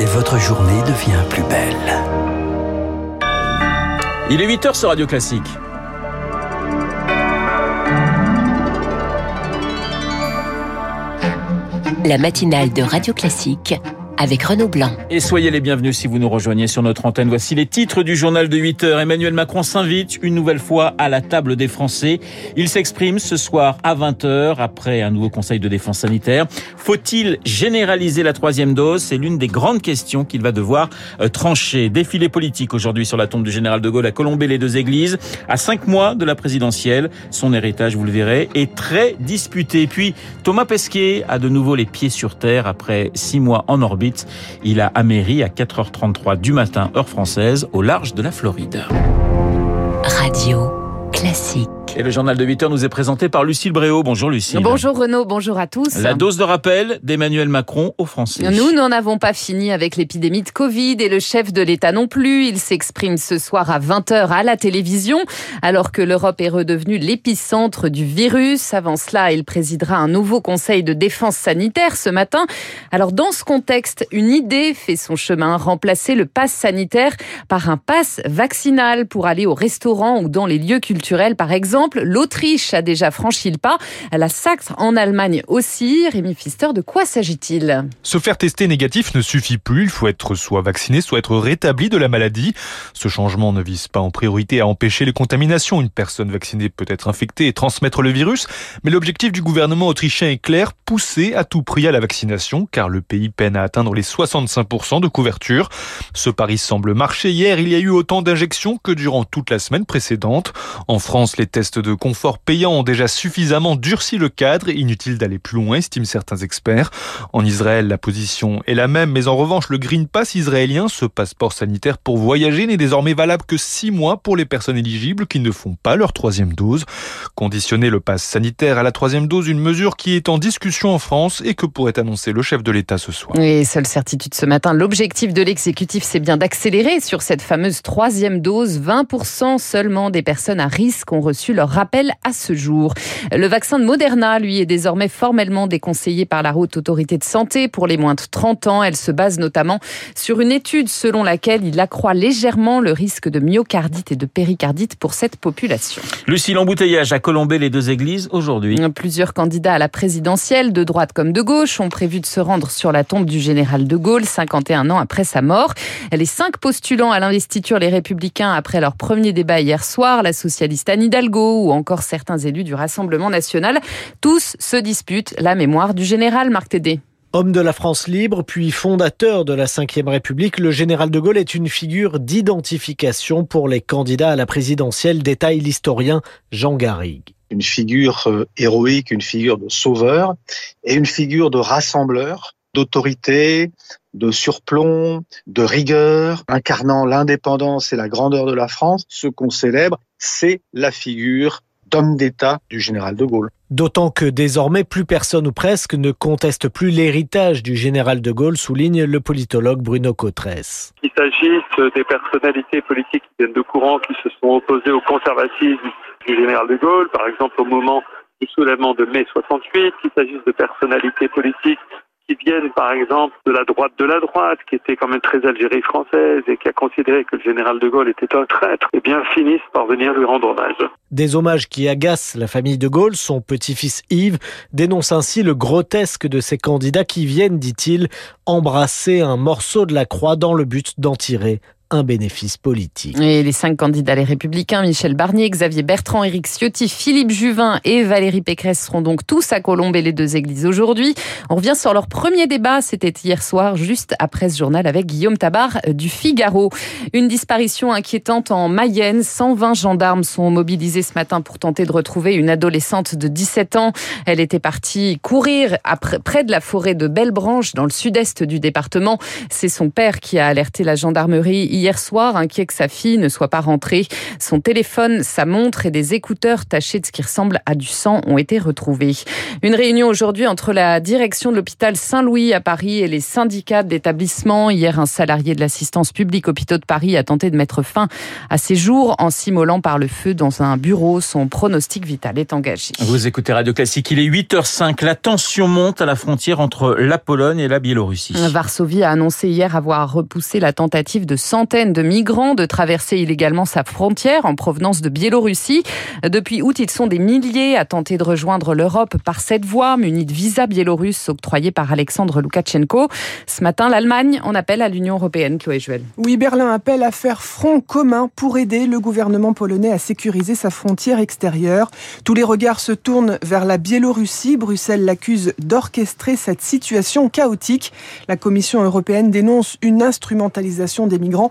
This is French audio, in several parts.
et votre journée devient plus belle. Il est 8h sur Radio Classique. La matinale de Radio Classique avec Renaud Blanc. Et soyez les bienvenus si vous nous rejoignez sur notre antenne. Voici les titres du journal de 8 heures. Emmanuel Macron s'invite une nouvelle fois à la table des Français. Il s'exprime ce soir à 20 heures après un nouveau conseil de défense sanitaire. Faut-il généraliser la troisième dose? C'est l'une des grandes questions qu'il va devoir euh, trancher. Défilé politique aujourd'hui sur la tombe du général de Gaulle à Colombey les deux églises. À cinq mois de la présidentielle, son héritage, vous le verrez, est très disputé. Puis Thomas Pesquet a de nouveau les pieds sur terre après six mois en orbite il a améri à 4h33 du matin, heure française, au large de la Floride. Radio classique. Et le journal de 8 heures nous est présenté par Lucille Bréau. Bonjour Lucille. Bonjour Renaud, bonjour à tous. La dose de rappel d'Emmanuel Macron aux Français. Nous n'en avons pas fini avec l'épidémie de Covid et le chef de l'État non plus. Il s'exprime ce soir à 20h à la télévision alors que l'Europe est redevenue l'épicentre du virus. Avant cela, il présidera un nouveau conseil de défense sanitaire ce matin. Alors dans ce contexte, une idée fait son chemin, remplacer le pass sanitaire par un pass vaccinal pour aller au restaurant ou dans les lieux culturels par exemple l'Autriche a déjà franchi le pas. La Saxe en Allemagne aussi. Rémi Pfister, de quoi s'agit-il? Se faire tester négatif ne suffit plus. Il faut être soit vacciné, soit être rétabli de la maladie. Ce changement ne vise pas en priorité à empêcher les contaminations. Une personne vaccinée peut être infectée et transmettre le virus. Mais l'objectif du gouvernement autrichien est clair, pousser à tout prix à la vaccination, car le pays peine à atteindre les 65% de couverture. Ce pari semble marcher. Hier, il y a eu autant d'injections que durant toute la semaine précédente. En France, les tests de confort payants ont déjà suffisamment durci le cadre. Inutile d'aller plus loin, estiment certains experts. En Israël, la position est la même, mais en revanche, le Green Pass israélien, ce passeport sanitaire pour voyager, n'est désormais valable que six mois pour les personnes éligibles qui ne font pas leur troisième dose. Conditionner le pass sanitaire à la troisième dose, une mesure qui est en discussion en France et que pourrait annoncer le chef de l'État ce soir. Et seule certitude ce matin, l'objectif de l'exécutif, c'est bien d'accélérer sur cette fameuse troisième dose. 20% seulement des personnes à risque ont reçu rappelle à ce jour. Le vaccin de Moderna, lui, est désormais formellement déconseillé par la Haute Autorité de Santé pour les moins de 30 ans. Elle se base notamment sur une étude selon laquelle il accroît légèrement le risque de myocardite et de péricardite pour cette population. Lucie, l'embouteillage à Colombey, les deux églises, aujourd'hui. Plusieurs candidats à la présidentielle, de droite comme de gauche, ont prévu de se rendre sur la tombe du général de Gaulle, 51 ans après sa mort. Les cinq postulants à l'investiture, les républicains, après leur premier débat hier soir, la socialiste Anne Hidalgo, ou encore certains élus du Rassemblement national. Tous se disputent la mémoire du général Marc Tédé. Homme de la France libre, puis fondateur de la Ve République, le général de Gaulle est une figure d'identification pour les candidats à la présidentielle, détaille l'historien Jean Garrigue. Une figure euh, héroïque, une figure de sauveur et une figure de rassembleur, d'autorité, de surplomb, de rigueur, incarnant l'indépendance et la grandeur de la France. Ce qu'on célèbre, c'est la figure d'homme d'État du général de Gaulle. D'autant que désormais plus personne ou presque ne conteste plus l'héritage du général de Gaulle, souligne le politologue Bruno Cotresse. Qu'il s'agisse des personnalités politiques qui viennent de courant, qui se sont opposées au conservatisme du général de Gaulle, par exemple au moment du soulèvement de mai 68, qu'il s'agisse de personnalités politiques qui viennent par exemple de la droite de la droite, qui était quand même très Algérie française et qui a considéré que le général de Gaulle était un traître, eh bien finissent par venir lui rendre hommage. Des hommages qui agacent la famille de Gaulle, son petit-fils Yves dénonce ainsi le grotesque de ces candidats qui viennent, dit-il, embrasser un morceau de la croix dans le but d'en tirer un bénéfice politique. Et les cinq candidats les républicains, Michel Barnier, Xavier Bertrand, Éric Ciotti, Philippe Juvin et Valérie Pécresse seront donc tous à Colombe et les deux églises aujourd'hui. On revient sur leur premier débat, c'était hier soir, juste après ce journal avec Guillaume Tabar du Figaro. Une disparition inquiétante en Mayenne. 120 gendarmes sont mobilisés ce matin pour tenter de retrouver une adolescente de 17 ans. Elle était partie courir après, près de la forêt de Bellebranche dans le sud-est du département. C'est son père qui a alerté la gendarmerie hier soir, inquiet que sa fille ne soit pas rentrée. Son téléphone, sa montre et des écouteurs tachés de ce qui ressemble à du sang ont été retrouvés. Une réunion aujourd'hui entre la direction de l'hôpital Saint-Louis à Paris et les syndicats d'établissement. Hier, un salarié de l'assistance publique hôpitaux de Paris a tenté de mettre fin à ses jours en s'immolant par le feu dans un bureau. Son pronostic vital est engagé. Vous écoutez Radio Classique, il est 8h05. La tension monte à la frontière entre la Pologne et la Biélorussie. Varsovie a annoncé hier avoir repoussé la tentative de centaines de migrants de traverser illégalement sa frontière en provenance de Biélorussie. Depuis août, ils sont des milliers à tenter de rejoindre l'Europe par cette voie, munis de visa biélorusse octroyés par Alexandre Loukachenko. Ce matin, l'Allemagne en appelle à l'Union européenne, Chloé Juel. Oui, Berlin appelle à faire front commun pour aider le gouvernement polonais à sécuriser sa frontière extérieure. Tous les regards se tournent vers la Biélorussie. Bruxelles l'accuse d'orchestrer cette situation chaotique. La Commission européenne dénonce une instrumentalisation des migrants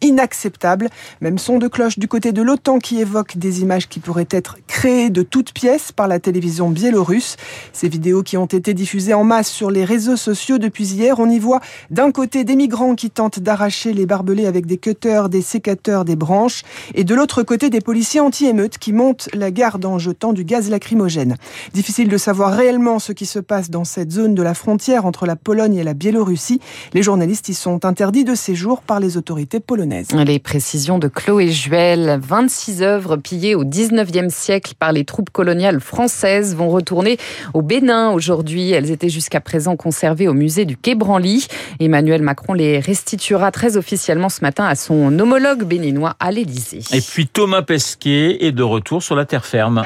inacceptable. Même son de cloche du côté de l'OTAN qui évoque des images qui pourraient être créées de toutes pièces par la télévision biélorusse. Ces vidéos qui ont été diffusées en masse sur les réseaux sociaux depuis hier, on y voit d'un côté des migrants qui tentent d'arracher les barbelés avec des cutters, des sécateurs, des branches, et de l'autre côté des policiers anti-émeutes qui montent la garde en jetant du gaz lacrymogène. Difficile de savoir réellement ce qui se passe dans cette zone de la frontière entre la Pologne et la Biélorussie. Les journalistes y sont interdits de séjour par les autorités polonaises. Les précisions de Chloé Juel, 26 œuvres pillées au 19e siècle par les troupes coloniales françaises vont retourner au Bénin aujourd'hui. Elles étaient jusqu'à présent conservées au musée du Quai Branly. Emmanuel Macron les restituera très officiellement ce matin à son homologue béninois à l'Élysée. Et puis Thomas Pesquet est de retour sur la terre ferme.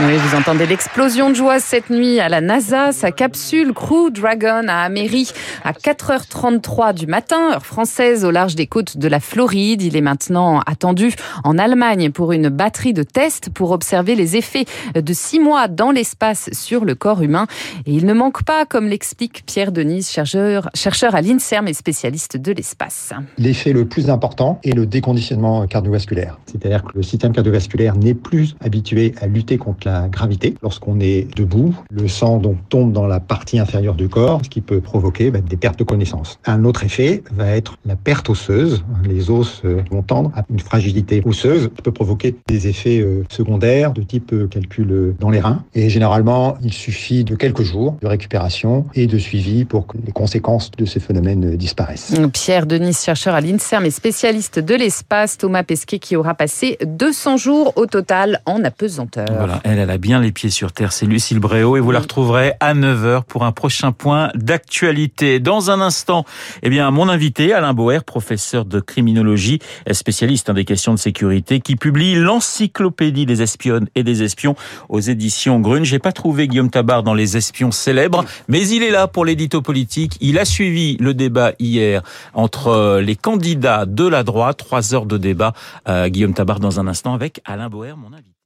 Vous entendez l'explosion de joie cette nuit à la NASA. Sa capsule Crew Dragon a améri à 4h33 du matin, heure française, au large des côtes de la Floride. Il est maintenant attendu en Allemagne pour une batterie de tests pour observer les effets de six mois dans l'espace sur le corps humain. Et il ne manque pas, comme l'explique Pierre Denise, chercheur, chercheur à l'INSERM et spécialiste de l'espace. L'effet le plus important est le déconditionnement cardiovasculaire. C'est-à-dire que le système cardiovasculaire n'est plus habitué à lutter contre la gravité. Lorsqu'on est debout, le sang donc tombe dans la partie inférieure du corps, ce qui peut provoquer bah, des pertes de connaissance. Un autre effet va être la perte osseuse. Les os euh, vont tendre à une fragilité osseuse qui peut provoquer des effets euh, secondaires de type euh, calcul dans les reins. Et généralement, il suffit de quelques jours de récupération et de suivi pour que les conséquences de ces phénomènes disparaissent. Pierre Denis, chercheur à l'INSERM et spécialiste de l'espace, Thomas Pesquet qui aura passé 200 jours au total en apesanteur. Voilà, elle, elle a bien les pieds sur terre. C'est Lucille Bréau et vous la retrouverez à 9h pour un prochain point d'actualité. Dans un instant, eh bien, mon invité, Alain Boer, professeur de criminologie, spécialiste hein, des questions de sécurité, qui publie l'encyclopédie des espionnes et des espions aux éditions Grune. J'ai pas trouvé Guillaume Tabar dans les espions célèbres, mais il est là pour l'édito politique. Il a suivi le débat hier entre les candidats de la droite. Trois heures de débat. Euh, Guillaume Tabar dans un instant avec Alain Boer, mon invité.